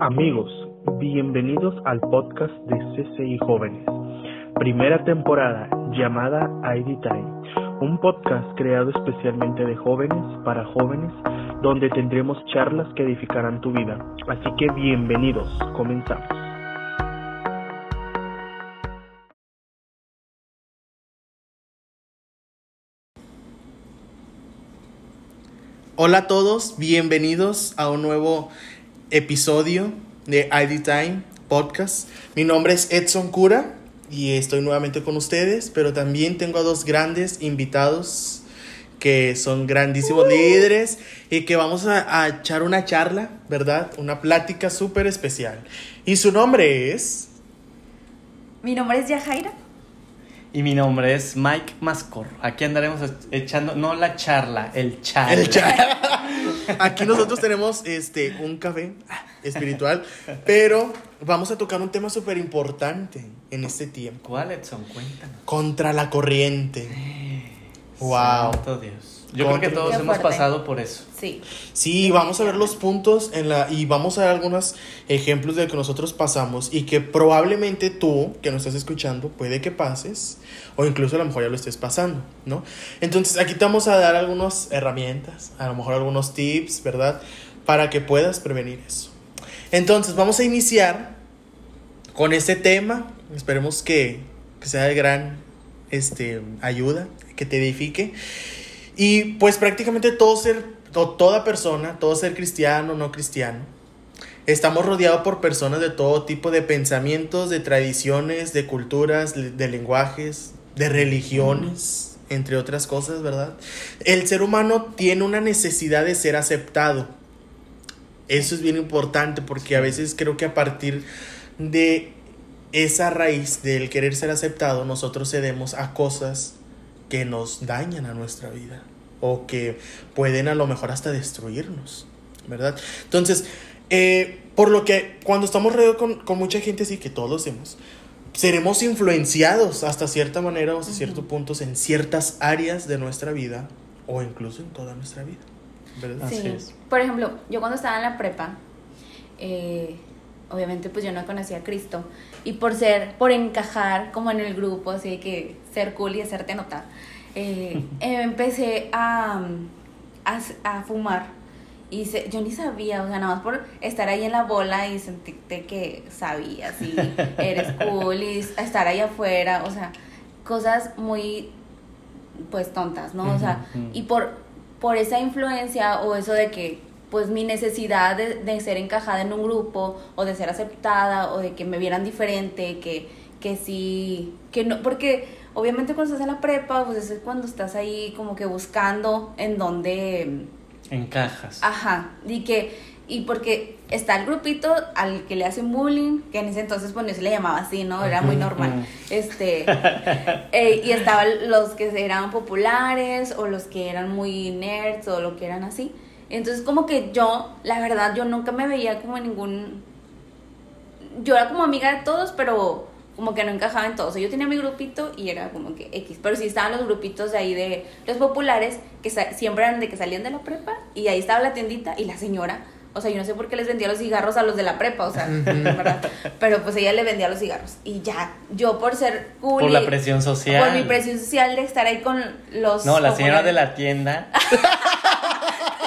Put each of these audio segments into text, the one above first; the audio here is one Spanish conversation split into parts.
Amigos, bienvenidos al podcast de CCI Jóvenes, primera temporada llamada ID Time, un podcast creado especialmente de jóvenes para jóvenes donde tendremos charlas que edificarán tu vida. Así que bienvenidos, comenzamos. Hola a todos, bienvenidos a un nuevo episodio de ID Time Podcast. Mi nombre es Edson Cura y estoy nuevamente con ustedes, pero también tengo a dos grandes invitados que son grandísimos líderes y que vamos a, a echar una charla, ¿verdad? Una plática súper especial. Y su nombre es... Mi nombre es Yajaira. Y mi nombre es Mike Mascor. Aquí andaremos echando, no la charla, el charla. El charla. Aquí nosotros tenemos este, un café espiritual, pero vamos a tocar un tema súper importante en este tiempo. ¿Cuál, Edson? Cuéntanos. Contra la corriente. Wow. Santo Dios. Yo creo que todos Qué hemos fuerte. pasado por eso. Sí. Sí, vamos a ver los puntos en la y vamos a dar algunos ejemplos de lo que nosotros pasamos y que probablemente tú que nos estás escuchando puede que pases o incluso a lo mejor ya lo estés pasando, ¿no? Entonces aquí te vamos a dar algunas herramientas, a lo mejor algunos tips, ¿verdad? Para que puedas prevenir eso. Entonces vamos a iniciar con este tema. Esperemos que, que sea de gran este, ayuda, que te edifique. Y pues prácticamente todo ser, to- toda persona, todo ser cristiano, no cristiano, estamos rodeados por personas de todo tipo de pensamientos, de tradiciones, de culturas, de lenguajes, de religiones, entre otras cosas, ¿verdad? El ser humano tiene una necesidad de ser aceptado. Eso es bien importante porque a veces creo que a partir de esa raíz del querer ser aceptado, nosotros cedemos a cosas que nos dañan a nuestra vida o que pueden a lo mejor hasta destruirnos, ¿verdad? Entonces, eh, por lo que cuando estamos rodeados con, con mucha gente así, que todos lo hacemos, seremos influenciados hasta cierta manera o hasta ciertos puntos en ciertas áreas de nuestra vida o incluso en toda nuestra vida, ¿verdad? Así sí. es. Por ejemplo, yo cuando estaba en la prepa, eh, obviamente pues yo no conocía a Cristo. Y por ser, por encajar como en el grupo, así que ser cool y hacerte notar, eh, eh, empecé a, a, a fumar. Y se- yo ni sabía, o sea, nada más por estar ahí en la bola y sentirte que sabías y eres cool y estar ahí afuera, o sea, cosas muy, pues, tontas, ¿no? O sea, y por, por esa influencia o eso de que, pues, mi necesidad de, de ser encajada en un grupo o de ser aceptada o de que me vieran diferente, que, que sí, que no, porque obviamente cuando estás en la prepa, pues es cuando estás ahí como que buscando en dónde... Encajas. Ajá, y que, y porque está el grupito al que le hacen bullying, que en ese entonces pues no se le llamaba así, ¿no? Era muy normal. Este, eh, y estaban los que eran populares o los que eran muy nerds o lo que eran así. Entonces como que yo, la verdad, yo nunca me veía como en ningún... Yo era como amiga de todos, pero como que no encajaba en todos. O sea, yo tenía mi grupito y era como que X. Pero sí estaban los grupitos de ahí de los populares, que siempre eran de que salían de la prepa y ahí estaba la tiendita y la señora. O sea, yo no sé por qué les vendía los cigarros a los de la prepa, o sea, ¿verdad? Pero pues ella le vendía los cigarros. Y ya, yo por ser cool. Por la presión social. Por mi presión social de estar ahí con los. No, la señora de la tienda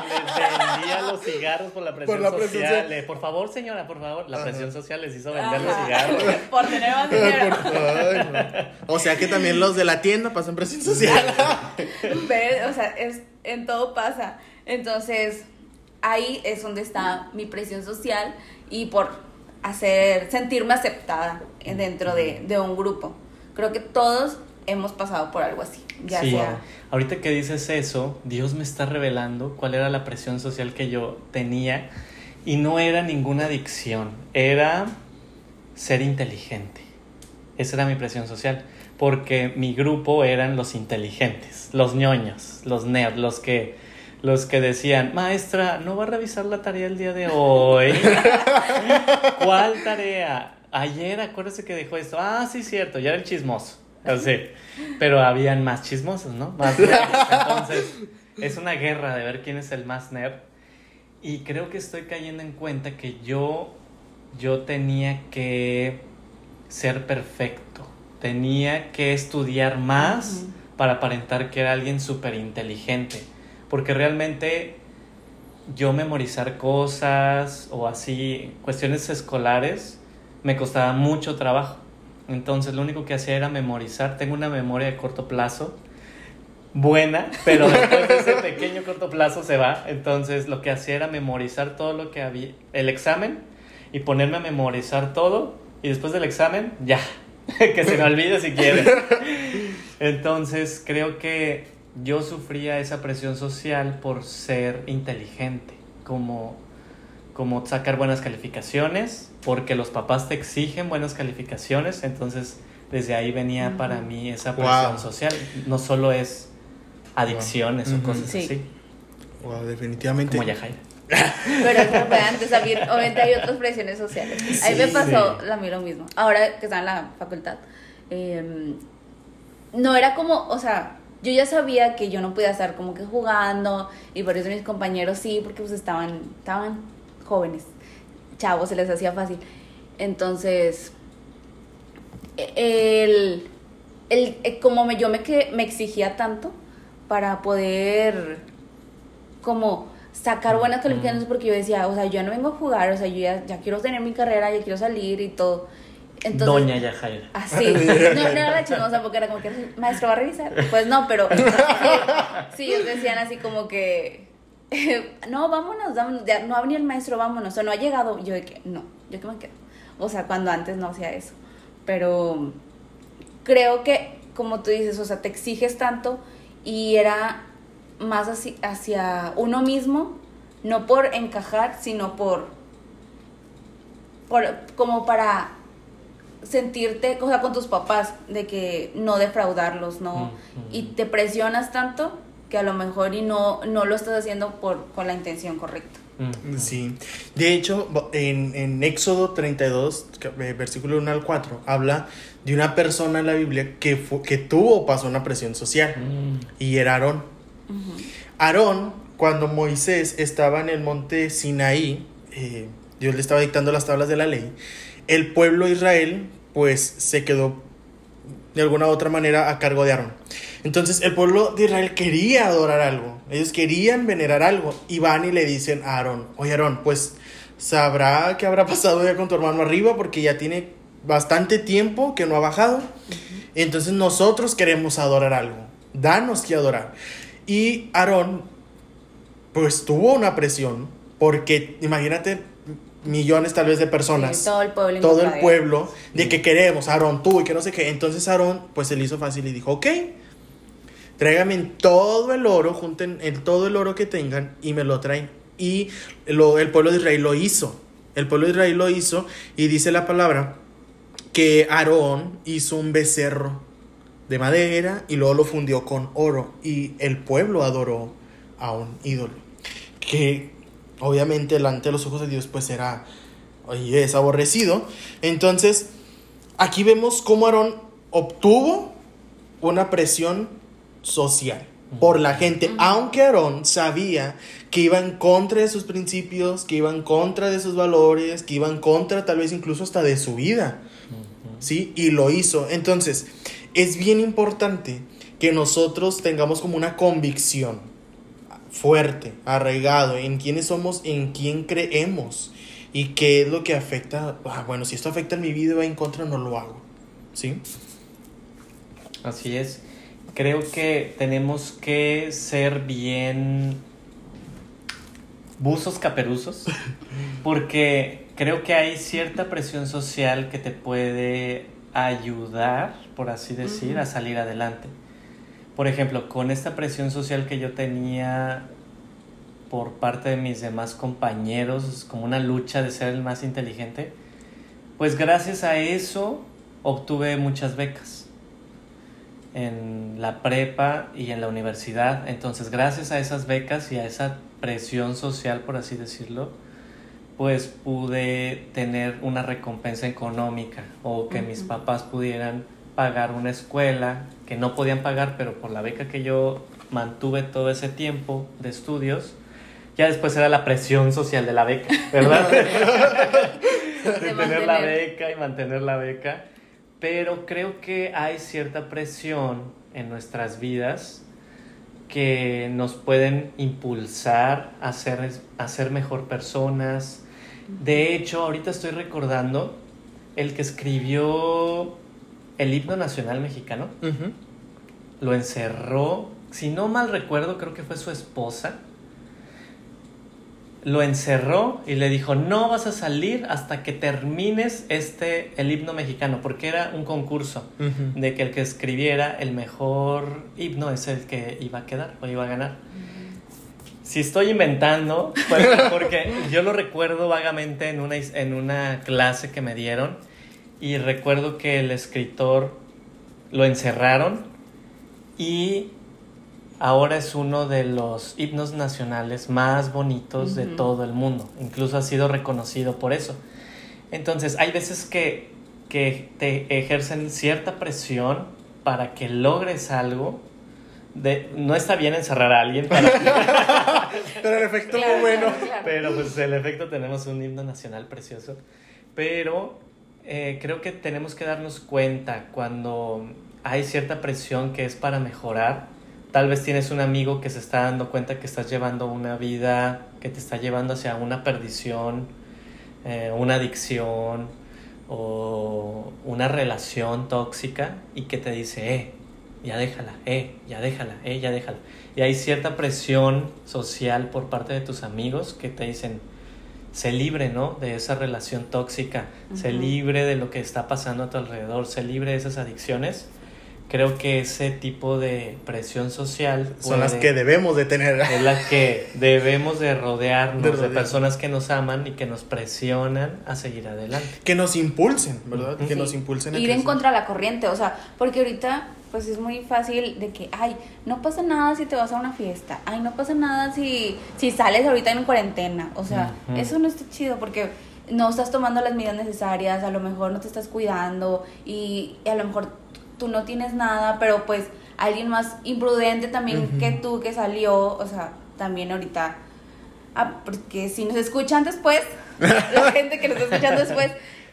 les vendía los cigarros por la presión, la presión social. por favor, señora, por favor. La Ajá. presión social les hizo vender los cigarros. por tener más dinero. Ay, no. O sea que también los de la tienda pasan presión social. ¿Ves? O sea, es, en todo pasa. Entonces, ahí es donde está mi presión social y por hacer, sentirme aceptada en- dentro de, de un grupo. Creo que todos hemos pasado por algo así. Ya sí. sea. Ahorita que dices eso, Dios me está revelando cuál era la presión social que yo tenía y no era ninguna adicción, era ser inteligente. Esa era mi presión social, porque mi grupo eran los inteligentes, los ñoños, los nerds, los que los que decían, "Maestra, no va a revisar la tarea el día de hoy." ¿Cuál tarea? Ayer acuérdese que dijo esto. Ah, sí, cierto, ya era el chismoso. Así. Pero habían más chismosos, ¿no? Más nerds. Entonces, es una guerra de ver quién es el más nerd. Y creo que estoy cayendo en cuenta que yo yo tenía que ser perfecto, tenía que estudiar más para aparentar que era alguien súper inteligente, porque realmente yo memorizar cosas o así, cuestiones escolares, me costaba mucho trabajo. Entonces lo único que hacía era memorizar. Tengo una memoria de corto plazo buena, pero después de ese pequeño corto plazo se va. Entonces lo que hacía era memorizar todo lo que había, el examen y ponerme a memorizar todo y después del examen ya, que se me olvide si quiere. Entonces creo que yo sufría esa presión social por ser inteligente, como, como sacar buenas calificaciones, porque los papás te exigen buenas calificaciones, entonces desde ahí venía para mí esa presión social. No solo es adicciones o cosas así. Wow, definitivamente. Como Yajaira. Pero eso fue antes, obviamente hay otras presiones sociales. Ahí me pasó a mí lo mismo. Ahora que estaba en la facultad, em, no era como, o sea, yo ya sabía que yo no podía estar como que jugando y por eso mis compañeros sí, porque pues estaban, estaban jóvenes, chavos, se les hacía fácil. Entonces, el, el, eh, como me, yo me, me exigía tanto para poder como sacar buenas calificaciones porque yo decía, o sea, yo no vengo a jugar, o sea, yo ya, ya quiero tener mi carrera, ya quiero salir y todo. Entonces, Doña Yajaira. Así. No, no era la chismosa porque era como que maestro va a revisar. Pues no, pero sí, ellos decían así como que no, vámonos, vámonos, ya no ha venido el maestro, vámonos, o no ha llegado. Yo de que no, yo que me quedo. O sea, cuando antes no hacía eso. Pero creo que, como tú dices, o sea, te exiges tanto y era más así, hacia uno mismo, no por encajar, sino por, por como para sentirte, o sea, con tus papás, de que no defraudarlos, ¿no? Mm, mm. Y te presionas tanto que a lo mejor y no, no lo estás haciendo por, con la intención correcta. Mm, sí, de hecho, en, en Éxodo 32, eh, versículo 1 al 4, habla de una persona en la Biblia que, que tuvo o pasó una presión social, y era Aarón. Aarón, cuando Moisés estaba en el monte Sinaí, eh, Dios le estaba dictando las tablas de la ley, el pueblo de Israel pues se quedó de alguna u otra manera a cargo de Aarón. Entonces el pueblo de Israel quería adorar algo, ellos querían venerar algo y van y le dicen a Aarón, oye Aarón, pues sabrá qué habrá pasado ya con tu hermano arriba porque ya tiene bastante tiempo que no ha bajado. Entonces nosotros queremos adorar algo, danos que adorar. Y Aarón pues tuvo una presión porque imagínate millones tal vez de personas. todo el pueblo. Todo el pueblo de que queremos, Aarón, tú y que no sé qué. Entonces Aarón pues se le hizo fácil y dijo, ok, tráigame todo el oro, junten el, todo el oro que tengan y me lo traen. Y lo, el pueblo de Israel lo hizo. El pueblo de Israel lo hizo y dice la palabra que Aarón hizo un becerro de madera y luego lo fundió con oro y el pueblo adoró a un ídolo. Que obviamente delante de los ojos de Dios pues era y es aborrecido. Entonces, aquí vemos cómo Aarón obtuvo una presión social por la gente, aunque Aarón sabía que iba en contra de sus principios, que iba en contra de sus valores, que iba en contra tal vez incluso hasta de su vida. ¿Sí? Y lo hizo. Entonces, es bien importante que nosotros tengamos como una convicción fuerte, arraigado en quiénes somos, en quién creemos y qué es lo que afecta. Ah, bueno, si esto afecta en mi vida va en contra, no lo hago. ¿Sí? Así es. Creo que tenemos que ser bien buzos caperuzos porque creo que hay cierta presión social que te puede ayudar, por así decir, a salir adelante por ejemplo, con esta presión social que yo tenía por parte de mis demás compañeros, como una lucha de ser el más inteligente, pues gracias a eso obtuve muchas becas en la prepa y en la universidad. Entonces, gracias a esas becas y a esa presión social, por así decirlo, pues pude tener una recompensa económica o que mis papás pudieran pagar una escuela que no podían pagar, pero por la beca que yo mantuve todo ese tiempo de estudios, ya después era la presión social de la beca, ¿verdad? de tener la beca y mantener la beca. Pero creo que hay cierta presión en nuestras vidas que nos pueden impulsar a ser, a ser mejor personas. De hecho, ahorita estoy recordando el que escribió el himno nacional mexicano. Lo encerró, si no mal recuerdo, creo que fue su esposa. Lo encerró y le dijo, no vas a salir hasta que termines este, el himno mexicano, porque era un concurso de que el que escribiera el mejor himno es el que iba a quedar o iba a ganar. Si estoy inventando, pues, porque yo lo recuerdo vagamente en una, en una clase que me dieron y recuerdo que el escritor lo encerraron y ahora es uno de los himnos nacionales más bonitos de todo el mundo. Incluso ha sido reconocido por eso. Entonces, hay veces que, que te ejercen cierta presión para que logres algo. De, no está bien encerrar a alguien, para- Pero el efecto Claro, muy bueno. claro, claro. pero pues el efecto tenemos un himno nacional precioso. Pero eh, creo que tenemos que darnos cuenta cuando hay cierta presión que es para mejorar. Tal vez tienes un amigo que se está dando cuenta que estás llevando una vida que te está llevando hacia una perdición, eh, una adicción o una relación tóxica y que te dice, eh, ya déjala, eh, ya déjala, eh, ya déjala. Y hay cierta presión social por parte de tus amigos que te dicen, sé libre, ¿no? De esa relación tóxica, Ujú. libre de lo que está pasando a tu alrededor, sé libre de esas adicciones. Creo que ese tipo de presión social Son las que debemos de tener. es la que debemos de rodearnos De personas que nos aman y que nos presionan a seguir adelante. Que nos impulsen, ¿verdad? Que nos impulsen a Ir en contra de la corriente, o sea, porque ahorita pues es muy fácil de que, ay, no pasa nada si te vas a una fiesta, ay, no pasa nada si, si sales ahorita en cuarentena, o sea, eso no está chido porque no estás tomando las medidas necesarias, a lo mejor no te estás cuidando y, y a lo mejor tú no tienes nada, pero pues alguien más imprudente también que tú que salió, o sea, también ahorita, ah, porque si nos escuchan después, la gente que nos está escuchando después,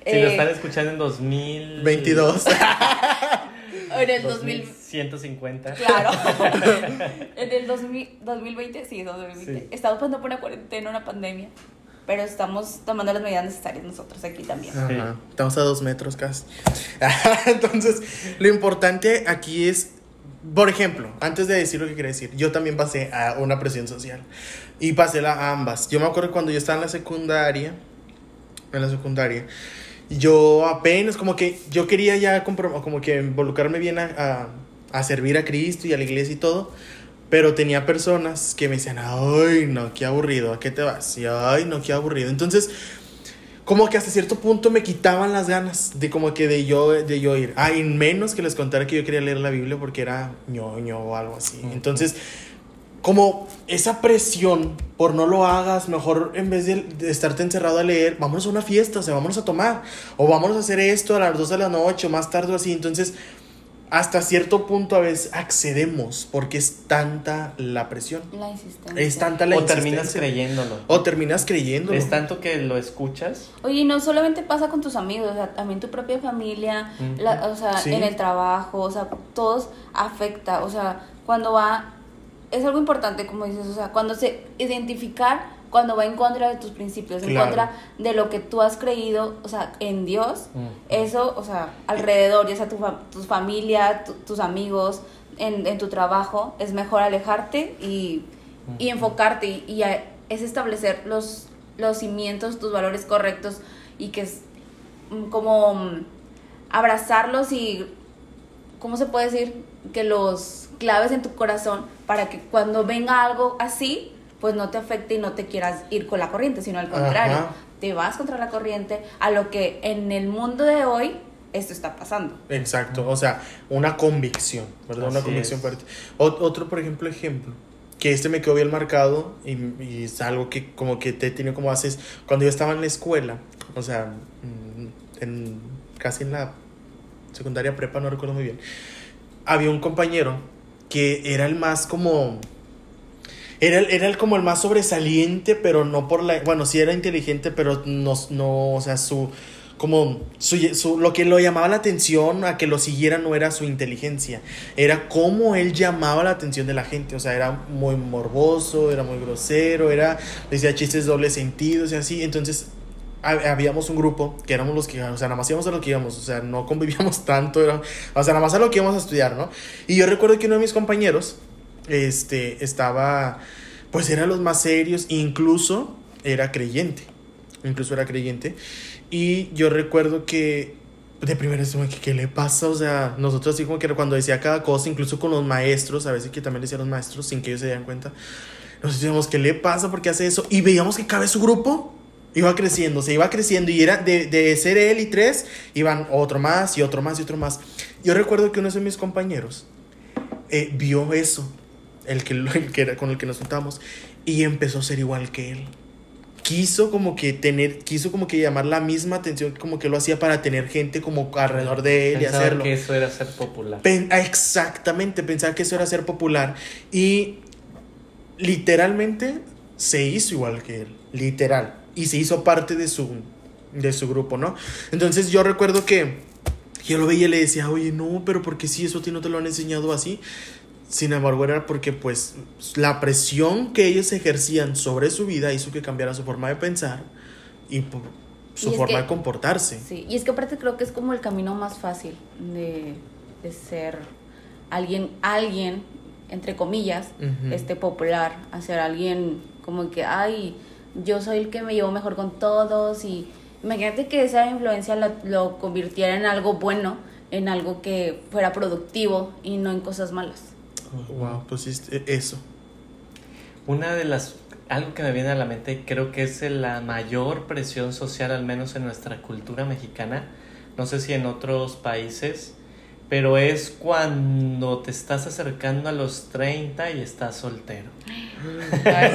Si lo eh, están escuchando en 2000... 22. en el 2000, 2150. Claro. en el 2000, 2020, sí, 2020. Sí. Estamos pasando por una cuarentena, una pandemia. Pero estamos tomando las medidas necesarias nosotros aquí también. Ajá. Estamos a dos metros casi. Entonces, lo importante aquí es, por ejemplo, antes de decir lo que quería decir, yo también pasé a una presión social. Y pasé la, a ambas. Yo me acuerdo cuando yo estaba en la secundaria, en la secundaria, yo apenas como que yo quería ya como que involucrarme bien a, a, a servir a Cristo y a la iglesia y todo. Pero tenía personas que me decían, ay, no, qué aburrido, ¿a qué te vas? Y ay, no, qué aburrido. Entonces, como que hasta cierto punto me quitaban las ganas de como que de yo, de yo ir. Ay, menos que les contara que yo quería leer la Biblia porque era ñoño o algo así. Entonces, como esa presión por no lo hagas, mejor en vez de, de estarte encerrado a leer, vámonos a una fiesta, o sea, vámonos a tomar, o vámonos a hacer esto a las 2 de la noche o más tarde o así. Entonces, hasta cierto punto a veces accedemos porque es tanta la presión. La insistencia. Es tanta la O terminas insistencia. creyéndolo. O terminas creyendo. Es tanto que lo escuchas. Oye, y no solamente pasa con tus amigos, o sea, también tu propia familia, la- o sea, Sí. en el trabajo, o sea, todos afecta, o sea, cuando va, es algo importante, como dices, o sea, cuando se identificar cuando va en contra de tus principios, en contra de lo que tú has creído, o sea, en Dios, eso, o sea, alrededor, ya sea tu, fa- tu familia, tu- tus amigos, en, en tu trabajo, es mejor alejarte y, y enfocarte y, y a- es establecer los, los cimientos, tus valores correctos y que es mm, como mm, abrazarlos y, ¿cómo se puede decir? Que los claves en tu corazón para que cuando venga algo así, pues no te afecte y no te quieras ir con la corriente, sino al contrario, Ajá. te vas contra la corriente a lo que en el mundo de hoy esto está pasando. Exacto, o sea, una convicción, ¿verdad? una Así convicción es. fuerte. Ot- otro, por ejemplo, ejemplo, que este me quedó bien marcado y, y es algo que como que te tiene como haces, cuando yo estaba en la escuela, o sea, mm, en, casi en la secundaria prepa, no recuerdo muy bien, había un compañero que era el más como... Era, era el como el más sobresaliente, pero no por la... Bueno, sí era inteligente, pero no, no o sea, su... Como su, su- lo que lo llamaba la atención a que lo siguiera no era su inteligencia, era cómo él llamaba la atención de la gente. O sea, era muy morboso, era muy grosero, era decía chistes doble sentidos y así. Entonces, habíamos un grupo que éramos los que, o sea, nada más íbamos a lo que íbamos, o sea, no convivíamos tanto, era, o sea, nada más a lo que íbamos a estudiar, ¿no? Y yo recuerdo que uno de mis compañeros, este, estaba, pues era los más serios, incluso era creyente, incluso era creyente, y yo recuerdo que de primera vez, que, ¿qué le pasa? O sea, nosotros así como que cuando decía cada cosa, incluso con los maestros, a veces que también decía los maestros, sin que ellos se dieran cuenta, nos decíamos, ¿qué le pasa? ¿Por qué hace eso? Y veíamos que vez su grupo iba creciendo, se iba creciendo y era de, de ser él y tres, iban otro más y otro más y otro más. Yo recuerdo que uno de mis compañeros eh, vio eso, el que, el que era con el que nos juntamos, y empezó a ser igual que él. Quiso como que tener, quiso como que llamar la misma atención como que lo hacía para tener gente como alrededor de él y Pensaba hacerlo. que eso era ser popular. Pen- ah, exactamente, pensaba que eso era ser popular. Y literalmente se hizo igual que él, literal. Y se hizo parte de su, de su grupo, ¿no? Entonces yo recuerdo que yo lo veía y le decía, oye, no, pero ¿por qué si eso a ti no te lo han enseñado así? Sin embargo, era porque pues la presión que ellos ejercían sobre su vida hizo que cambiara su forma de pensar y por su Y forma que- de comportarse. Sí, y es que aparte creo que es como el camino más fácil de, de ser alguien, alguien, entre comillas, Ujú. este popular, a ser alguien como que, ay, yo soy el que me llevo mejor con todos y imagínate que esa influencia lo, lo convirtiera en algo bueno, en algo que fuera productivo y no en cosas malas. Wow, pues eh, eso. Una de las, algo que me viene a la mente, y creo que es la mayor presión social, al menos en nuestra cultura mexicana, no sé si en otros países, pero es cuando te estás acercando a los 30 y estás soltero. Ay,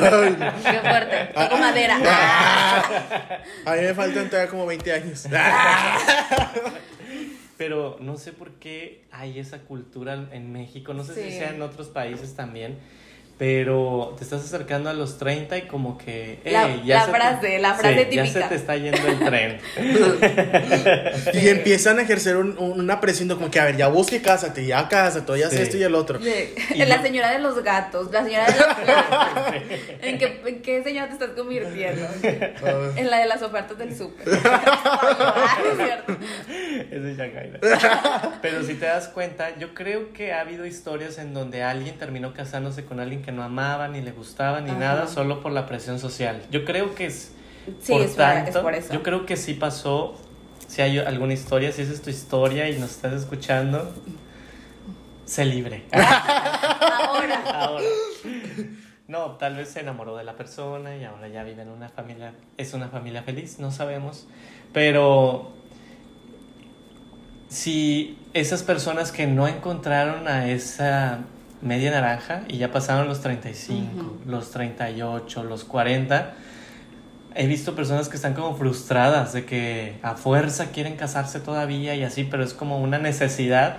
qué fuerte, toco madera. A mí me faltan todavía como 20 años. Pero no sé por qué hay esa cultura en México, no sé si sea en otros países también, pero te estás acercando a los 30 y como que... La- "Ey, ya la se te- frase, la frase Sí, Ya se típica. te está yendo el tren. Y empiezan a ejercer un- una presión como que, a ver, ya busque, cásate, ya cásate, ya Sí. esto y el otro. Y la yo- señora de los gatos, la señora de plantas. ¿En qué, ¿En qué señora te estás convirtiendo? En la de las ofertas del súper. Ah, es. Pero si te das cuenta, yo creo que ha habido historias en donde alguien terminó casándose con alguien que no amaba, ni le gustaba, ni Ajá. nada, solo por la presión social. Yo creo que es... Sí, por es, tanto, es por eso. Yo creo que sí pasó. Si hay alguna historia, si esa es tu historia y nos estás escuchando, sé libre. Ahora. ahora. No, tal vez se enamoró de la persona y ahora ya vive en una familia, es una familia feliz, no sabemos. Pero si esas personas que no encontraron a esa media naranja y ya pasaron los 35, Ujú. los 38, los 40, he visto personas que están como frustradas de que a fuerza quieren casarse todavía y así, pero es como una necesidad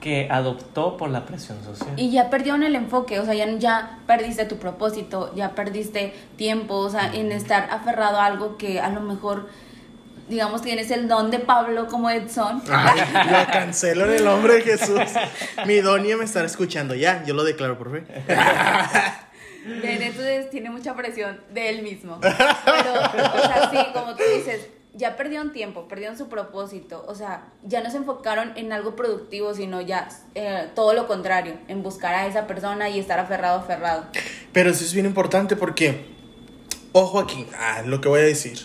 que adoptó por la presión social. Y ya perdieron el enfoque, o sea, ya, ya perdiste tu propósito, ya perdiste tiempo, o sea, en estar aferrado a algo que a lo mejor, digamos, tienes el don de Pablo como Edson. Ay, lo cancelo en el nombre de Jesús. Mi donia me estará escuchando ya, yo lo declaro por fe. Entonces tiene mucha presión de él mismo. Pero, o sea, sí, como tú dices, ya perdieron tiempo, perdieron su propósito. O sea, ya no se enfocaron en algo productivo, sino ya eh, todo lo contrario, en buscar a esa persona y estar aferrado, aferrado. Pero eso es bien importante porque, ojo aquí, ah, lo que voy a decir.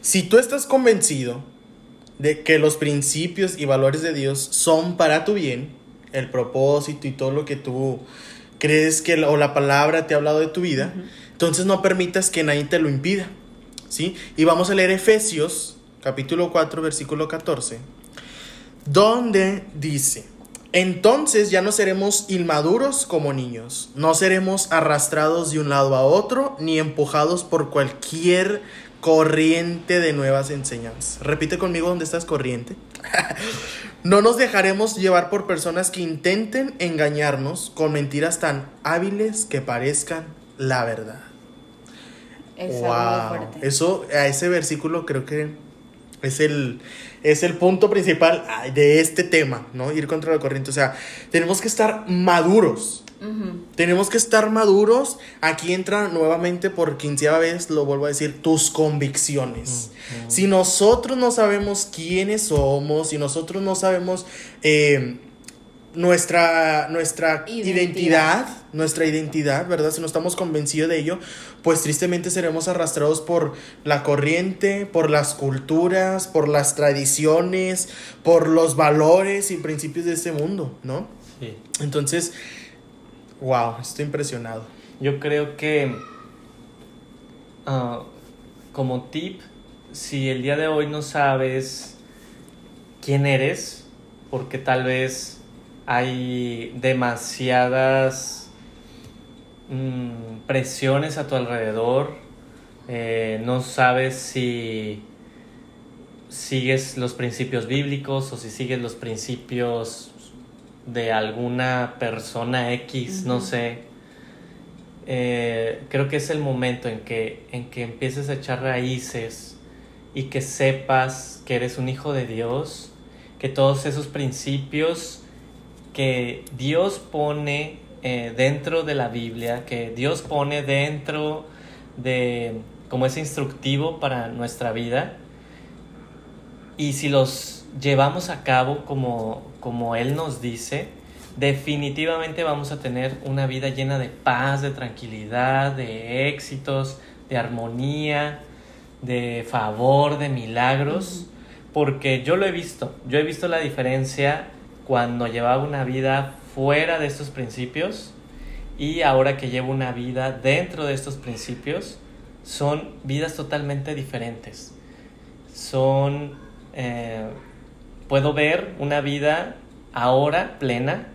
Si tú estás convencido de que los principios y valores de Dios son para tu bien, el propósito y todo lo que tú crees que la- o la palabra te ha hablado de tu vida, entonces no permitas que nadie te lo impida. ¿Sí? Y vamos a leer Efesios capítulo 4 versículo 14, donde dice, entonces ya no seremos inmaduros como niños, no seremos arrastrados de un lado a otro, ni empujados por cualquier corriente de nuevas enseñanzas. Repite conmigo dónde estás corriente. no nos dejaremos llevar por personas que intenten engañarnos con mentiras tan hábiles que parezcan la verdad. Es algo muy fuerte. Eso, a ese versículo creo que es el, es el punto principal de este tema, ¿no? Ir contra la corriente. O sea, tenemos que estar maduros. Tenemos que estar maduros. Aquí entra nuevamente por quinceava vez, lo vuelvo a decir, tus convicciones. Si nosotros no sabemos quiénes somos, si nosotros no sabemos eh, nuestra, nuestra identidad. Identidad. nuestra identidad, ¿verdad? Si no estamos convencidos de ello, pues tristemente seremos arrastrados por la corriente, por las culturas, por las tradiciones, por los valores y principios de este mundo, ¿no? Sí. Entonces, wow, estoy impresionado. Yo creo que ah, como tip, si el día de hoy no sabes quién eres, porque tal vez hay demasiadas mm, presiones a tu alrededor, eh, no sabes si sigues los principios bíblicos o si sigues los principios de alguna persona X, no sé. Eh, creo que es el momento en que, en que empieces a echar raíces y que sepas que eres un hijo de Dios, que todos esos principios que Dios pone eh, dentro de la Biblia, que Dios pone dentro de como ese instructivo para nuestra vida, y si los llevamos a cabo como, como Él nos dice, definitivamente vamos a tener una vida llena de paz, de tranquilidad, de éxitos, de armonía, de favor, de milagros, porque yo lo he visto, yo he visto la diferencia cuando llevaba una vida fuera de estos principios y ahora que llevo una vida dentro de estos principios, son vidas totalmente diferentes. Son, eh, puedo ver una vida ahora plena,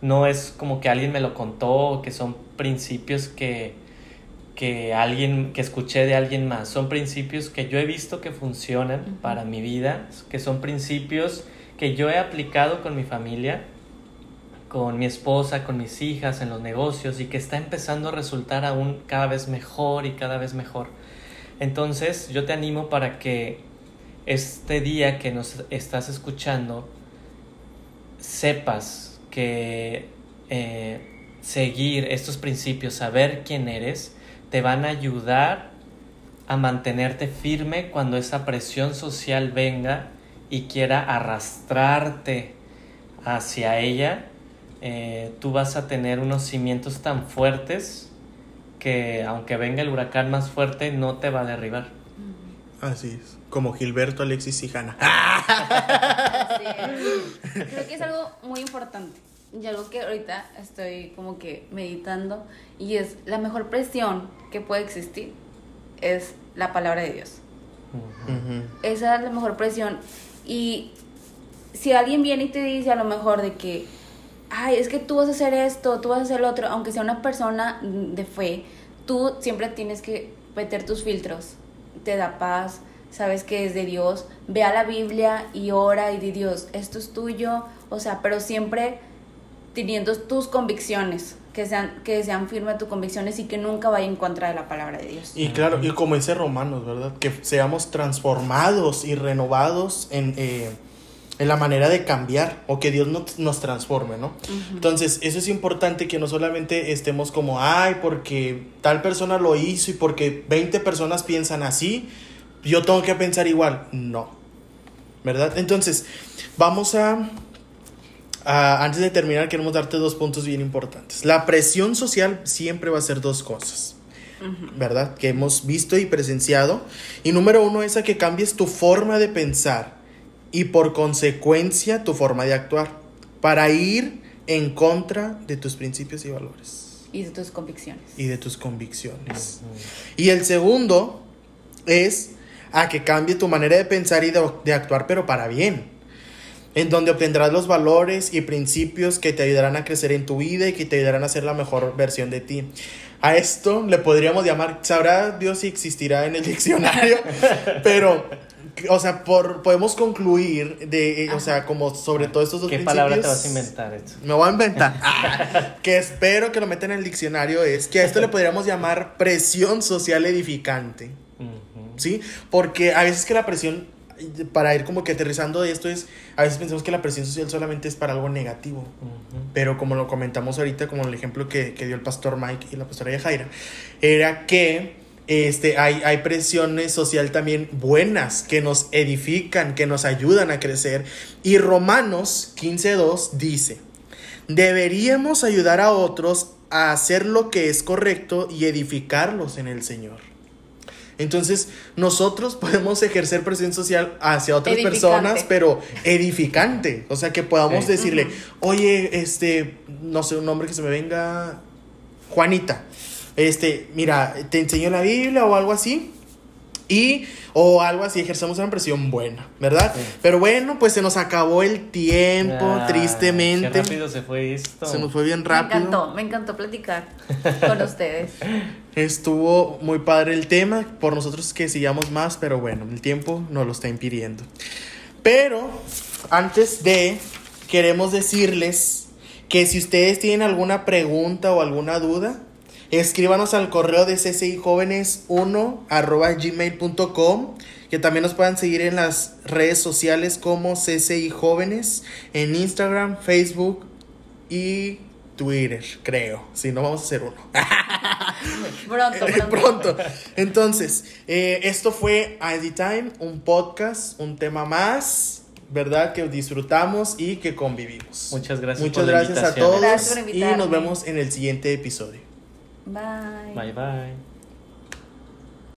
no es como que alguien me lo contó que son principios que, que alguien que escuché de alguien más, son principios que yo he visto que funcionan para mi vida, que son principios que yo he aplicado con mi familia, con mi esposa, con mis hijas, en los negocios y que está empezando a resultar aún cada vez mejor y cada vez mejor. Entonces yo te animo para que este día que nos estás escuchando sepas que eh, seguir estos principios, saber quién eres, te van a ayudar a mantenerte firme cuando esa presión social venga y quiera arrastrarte hacia ella. Eh, tú vas a tener unos cimientos tan fuertes que aunque venga el huracán más fuerte no te va a derribar. Así es. Como Gilberto, Alexis y es. Creo que es algo muy importante y algo que ahorita estoy como que meditando y es la mejor presión que puede existir es la palabra de Dios. Esa es la mejor presión y si alguien viene y te dice a lo mejor de que ay, es que tú vas a hacer esto, tú vas a hacer lo otro, aunque sea una persona de fe, tú siempre tienes que meter tus filtros. Te da paz, sabes que es de Dios. Ve a la Biblia y ora y di Dios, esto es tuyo, o sea, pero siempre teniendo tus convicciones, que sean, que sean firmes tus convicciones y que nunca vaya en contra de la palabra de Dios. Y claro, y como dice Romanos, ¿verdad? Que seamos transformados y renovados en, eh, en la manera de cambiar o que Dios nos, nos transforme, ¿no? Entonces, eso es importante que no solamente estemos como, ay, porque tal persona lo hizo y porque 20 personas piensan así, yo tengo que pensar igual. No, ¿verdad? Entonces, vamos a... a- antes de terminar, queremos darte dos puntos bien importantes. La presión social siempre va a ser dos cosas. ¿verdad? Que hemos visto y presenciado. Y número uno es a que cambies tu forma de pensar y por consecuencia tu forma de actuar para ir en contra de tus principios y valores Y de tus convicciones. y de tus convicciones. Y el segundo es a que cambie tu manera de pensar y de, de actuar, pero para bien. En donde obtendrás los valores y principios que te ayudarán a crecer en tu vida y que te ayudarán a ser la mejor versión de ti. a esto le podríamos llamar, sabrá Dios si existirá en el diccionario, pero, o sea, por, podemos concluir de, eh, o sea, como sobre todo estos dos ¿Qué principios. palabra te vas a inventar? Edson? Me voy a inventar. Ah, que espero que lo metan en el diccionario es que a esto le podríamos llamar presión social edificante. ¿Sí? Porque a veces que la presión, para ir como que aterrizando de esto es, a veces pensamos que la presión social solamente es para algo negativo. Pero como lo comentamos ahorita, como el ejemplo que, que dio el pastor Mike y la pastora Yajaira, era que este, hay, hay presiones social también buenas que nos edifican, que nos ayudan a crecer. Y Romanos 15.2 dice, deberíamos ayudar a otros a hacer lo que es correcto y edificarlos en el Señor. Entonces, nosotros podemos ejercer presión social hacia otras Edificante. personas, pero edificante. O sea, que podamos Sí. decirle, oye, este, no sé, un nombre que se me venga, Juanita, este, mira, te enseño la Biblia o algo así. Y, o algo así, ejercemos una presión buena, ¿verdad? Sí. Pero bueno, pues se nos acabó el tiempo, Ah, tristemente. Qué rápido se fue esto. Se nos fue bien Me rápido. encantó, me encantó platicar con ustedes. Estuvo muy padre el tema, por nosotros que sigamos más, pero bueno, el tiempo nos lo está impidiendo. Pero antes de, queremos decirles que si ustedes tienen alguna pregunta o alguna duda, escríbanos al correo de ccijóvenes1 arroba gmail.com que también nos puedan seguir en las redes sociales como CCI Jóvenes en Instagram, Facebook y Twitter, creo. Si no, vamos a hacer uno. Pronto, pronto. pronto. Entonces, eh, esto fue ID Time, un podcast, un tema más, ¿verdad? Que disfrutamos y que convivimos. Muchas gracias Muchas por la gracias a todos Gracias por y nos vemos en el siguiente episodio. Bye. Bye bye.